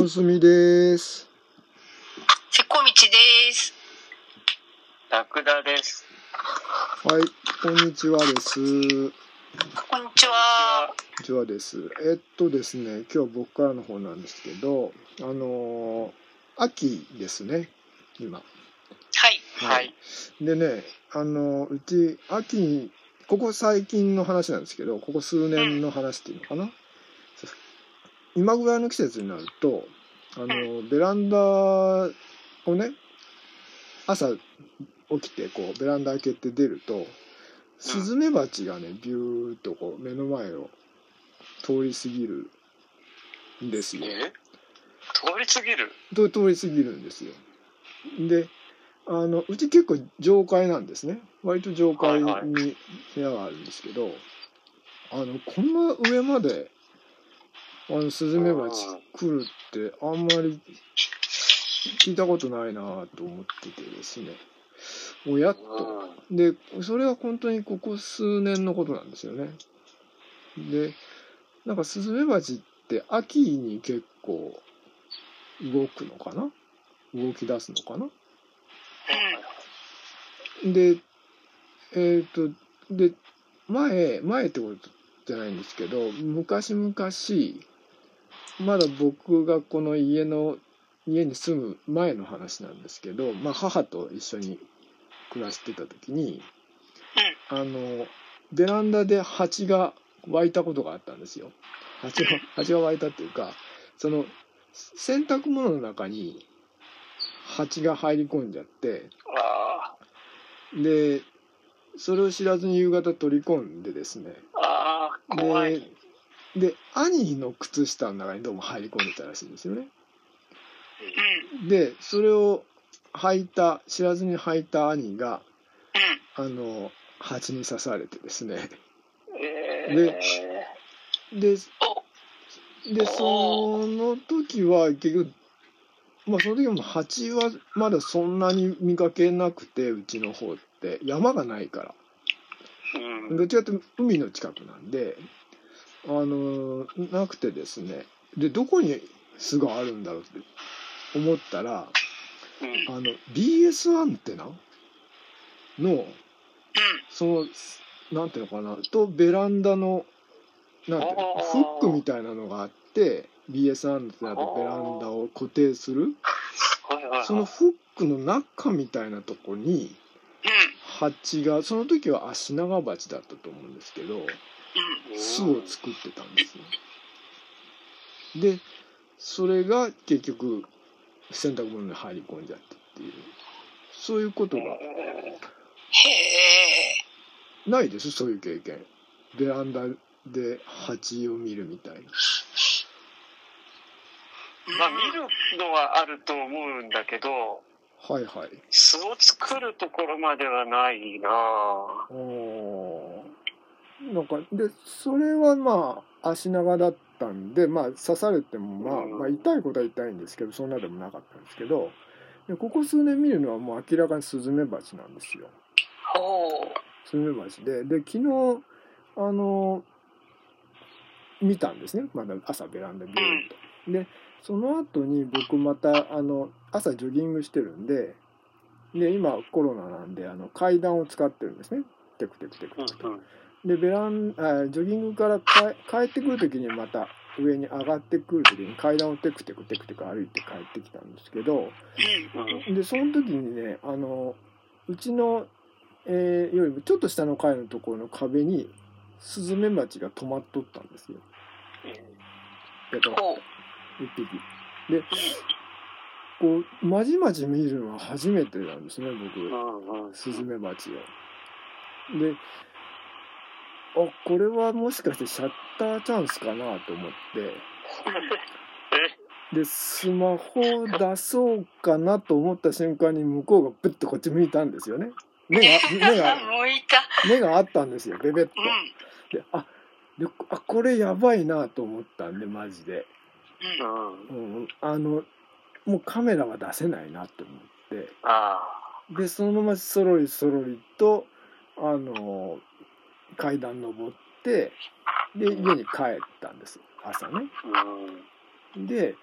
おすみです。せこみちです。ラクダです。はい、こんにちはです。こんにこんにちは。ちはです。えっとですね、今日僕からの方なんですけど、あのー秋ですね、今。はい。はい。でね、あのうち、秋に、ここ最近の話なんですけど、ここ数年の話っていうのかな？今ぐらいの季節になると、あの、ベランダをね、朝起きて、こう、ベランダ開けて出ると、スズメバチがね、ビューっとこう、目の前を通り過ぎるんですよ。え？通り過ぎる？と通り過ぎるんですよ。で、あの、うち結構上階なんですね。割と上階はいはいに部屋があるんですけど、あの、こんな上まで、あの、スズメバチ来るってあんまり聞いたことないなと思っててですね。もうやっと。で、それは本当にここ数年のことなんですよね。で、なんかスズメバチって秋に結構動くのかな？動き出すのかな？で、えっ、と、で、前、前ってことじゃないんですけど、昔々、まだ僕がこの家の、家に住む前の話なんですけど、まあ母と一緒に暮らしてた時に、あの、ベランダで蜂が湧いたことがあったんですよ。蜂が、蜂が湧いたっていうか、その、洗濯物の中に蜂が入り込んじゃって、あで、それを知らずに夕方取り込んでですね。でい。、で、兄の靴下の中にどうも入り込んでたらしいんですよね。うん。で、それを履いた、知らずに履いた兄が、うん。あの、蜂に刺されてですね。えでー、で、お、で、その時は結局、まあその時も蜂はまだそんなに見かけなくて、うちの方って。山がないから。うん。どっちかって海の近くなんで、あのなくてですね。で、どこに巣があるんだろうって思ったら、うんあの、BS アンテナの、うん。その、なんていうのかな、とベランダの、なんていうのフックみたいなのがあって、BS アンテナとベランダを固定する。そのフックの中みたいなとこに、蜂が、その時はアシナガバチだったと思うんですけど。巣を作ってたんですよ。で、それが結局、洗濯物に入り込んじゃってっていう、そういうことがへえ。ないです、そういう経験。ベランダで蜂を見るみたいな。まあ、見るのはあると思うんだけど、はいはい。巣を作るところまではないなぁ。おーなんか、で、それはまあ、足長だったんで、まあ、刺されても、まあ、うんまあ、痛いことは痛いんですけど、そんなでもなかったんですけど、でここ数年見るのはもう明らかにスズメバチなんですよ。スズメバチで、で、昨日、あの、見たんですね。まだ朝ベランダでビューンと。で、その後に僕また、あの、朝ジョギングしてるんで、で、今コロナなんで、あの、階段を使ってるんですね。テクテクテクテクで、ベラン、あジョギングからか帰ってくるときにまた上に上がってくるときに階段をテクテクテクテク歩いて帰ってきたんですけど、で、その時にね、あの、うちの、えーよりもちょっと下の階のところの壁に、スズメバチが止まっとったんですよ。やったほう。一匹。で、こう、まじまじ見るのは初めてなんですね、僕。スズメバチを。で、あ、これはもしかしてシャッターチャンスかなと思って、で、スマホを出そうかなと思った瞬間に向こうがプッとこっち向いたんですよね。目が、目が。目があったんですよ、ベベッとう。ん。で、あ、であ、これやばいなと思ったんで、マジで。うん。うんうん、あの、もうカメラは出せないなと思って。あで、そのままそろりそろりと、あの、階段登って、で、家に帰ったんです、朝ね。で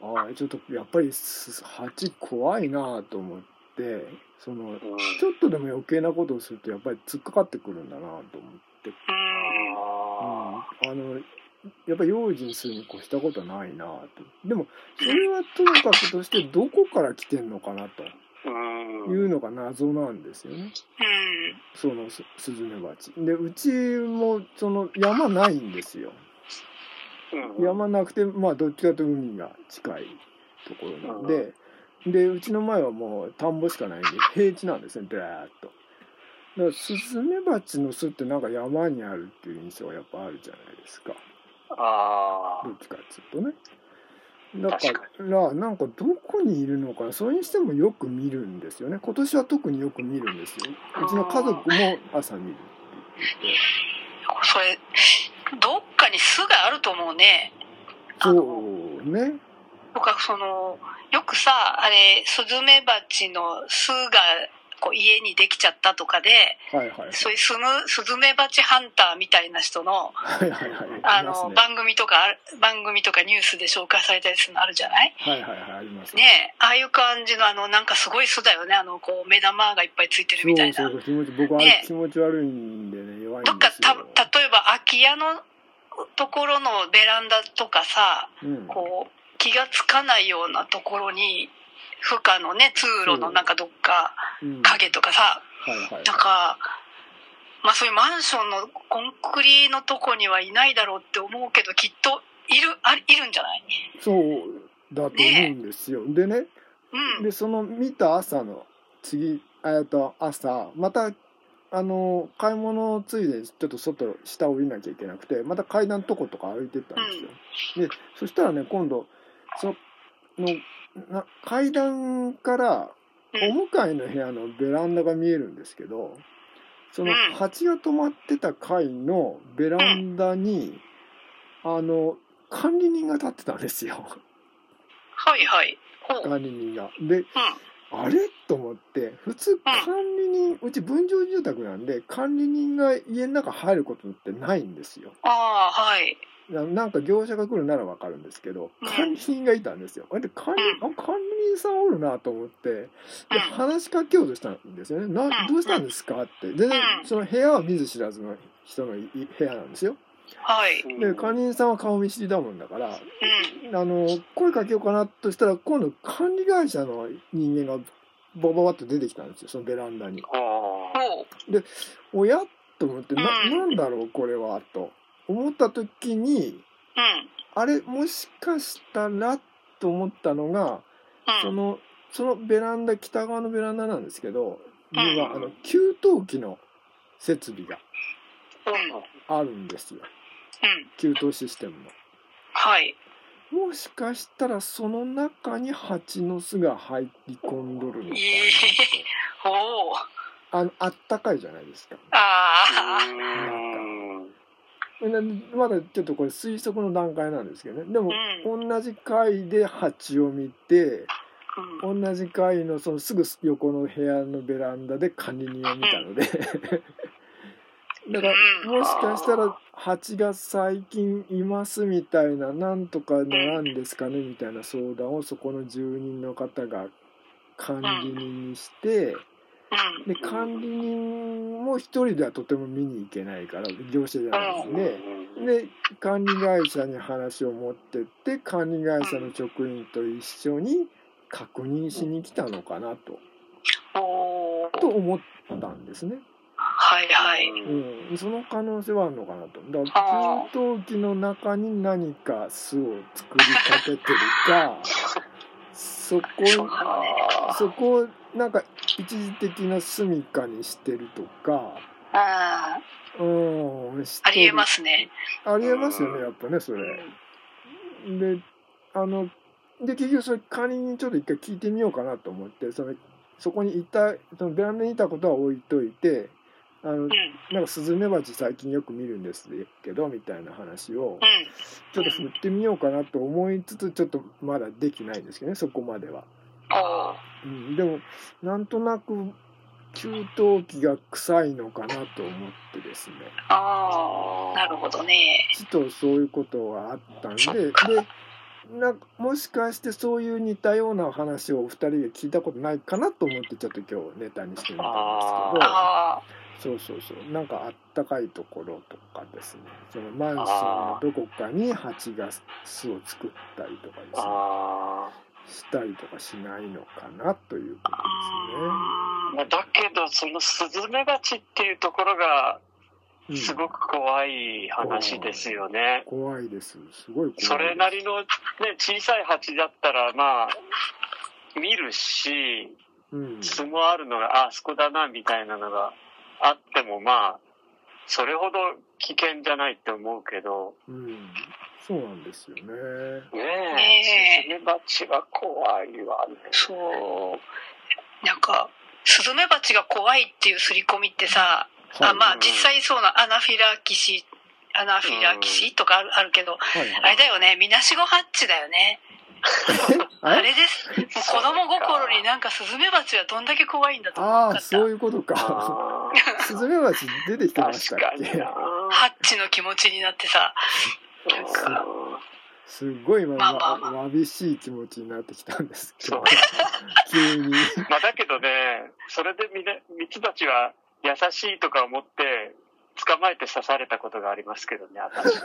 ああちょっとやっぱり蜂怖いなと思ってそのちょっとでも余計なことをするとやっぱり突っかかってくるんだなと思って、うん。あのやっぱり用心するに越したことないなとでもそれはともかくとしてどこから来てんのかなというのが謎なんですよね。そのススズメバチ。でうちもその山ないんですよ。うん。山なくてまあどっちかと海が近いところなんで、でうちの前はもう田んぼしかないんで平地なんですねドーッと。だからスズメバチの巣ってなんか山にあるっていう印象がやっぱあるじゃないですか。あどっちかっつうとねだか確らなんかどこにいるのかな。それにしてもよく見るんですよね。今年は特によく見るんですよ。うちの家族も朝見るって言ってそれ、どっかに巣があると思うね。そうね。とか、その、よくさ、あれ、スズメバチの巣が、こう家にできちゃったとかで、はいはいはい。そういうスムスズメバチハンターみたいな人の、はいはいはい。あの、ね。番組とか番組とかニュースで紹介されたりするのあるじゃない？はいはいはいあります。ねえ、ああいう感じの、あの、なんかすごい巣だよね。あの、こう、目玉がいっぱいついてるみたいな。そうそう僕はね気持ち悪いんでね弱いんですよ。た、例えば空き家のところのベランダとかさ、うん。こう、気がつかないようなところに、負荷のね、通路のなんかどっか、うん。影とかさ、はいはいなんか、まあそういうマンションのコンクリのとこにはいないだろうって思うけど、きっといる、あいるんじゃない？そうだと思うんですよ、でね。うん。でその見た朝の次えっと朝またあの買い物ついでちょっと外下降りなきゃいけなくてまた階段とことか歩いてったんですよ、でそしたらね今度そのな階段からうん。お向かいの部屋のベランダが見えるんですけどそのうん。蜂が止まってた階のベランダに、あの管理人が立ってたんですよ。はいはい。管理人が。であれと思って普通管理人うち分譲住宅なんで管理人が家の中入ることってないんですよ。ああ、はい。ななんか業者が来るならわかるんですけどうん管理人がいたんですよ。で管理あ管理人さんおるなと思ってでうん話しかけようとしたんですよね。などうしたんですかって全然うんその部屋は見ず知らずの人のい部屋なんですよ。はい。で管理人さんは顔見知りだもんだからうん。あの声かけようかなとしたら今度管理会社の人間がバババッと出てきたんですよそのベランダに。あほう。おやと思ってなうんなんだろうこれはと思った時にうん。あれもしかしたらと思ったのがうん。そのそのベランダ北側のベランダなんですけどにはうんあの給湯器の設備がうん。あるんですようん。給湯システムの。はい。もしかしたらその中に蜂の巣が入り込んどるのかなあのあったかいじゃないですか。ああ。うんでまだちょっとこれ推測の段階なんですけどね。でもう同じ階で蜂を見てうん。同じ階のそのすぐ横の部屋のベランダで管理人を見たので だからもしかしたら蜂が最近いますみたいななんとかならんですかねみたいな相談をそこの住人の方が管理人にしてうん。で管理人も一人ではとても見に行けないから業者じゃないん。で。で管理会社に話を持ってって管理会社の職員と一緒に確認しに来たのかなと。と思ったんですね、はいはい。うん、その可能性はあるのかなとだかあら給湯器の中に何か巣を作りかけてるか そこそこをなんか一時的な住処にしてるとかああ。うんありえますね。ありえますよねやっぱねそれ。であので結局それ管理人にちょっと一回聞いてみようかなと思ってそのそこにいたそのベランダにいたことは置いといてあの。なんかスズメバチ最近よく見るんですけどみたいな話をうん。ちょっと振ってみようかなと思いつつちょっとまだできないんですけどねそこまでは。うん、でもなんとなく給湯器が臭いのかなと思ってですねああ。なるほどね。ちとそういうことがあったんででなもしかしてそういう似たような話をお二人で聞いたことないかなと思ってちょっと今日ネタにしてみたんですけどそうそうそうなんかあったかいところとかですねそのマンションのどこかに蜂が巣を作ったりとかですねあしたりとかしないのかなということですね。あ。まあだけど、そのスズメバチっていうところが、うんすごく怖い話ですよね。怖いです。すごい怖い。それなりの、ね、小さい蜂だったら、まあ、見るし、うん、巣もあるのが、あ、あそこだな、みたいなのがあっても、まあ、それほど危険じゃないって思うけど、うん、そうなんですよね。ねえ、ねえ。スズメバチは怖いわね。そう。なんかスズメバチが怖いっていう刷り込みってさ、あまあ実際そうなアナフィラキシアナフィラキシとかあるあるけど、はい。あれだよね。みなしごハッチだよね あれ？ですもう子供心になんかスズメバチはどんだけ怖いんだと思ったそういうことか。あ スズメバチ出てきてーましたっけ確かにな。ハッチの気持ちになってさなんかすっごい今、まあまあまあわわびしい気持ちになってきたんですけど。急に。まあだけどね、それでみね、ミツバチは優しいとか思って、捕まえて刺されたことがありますけどね、私。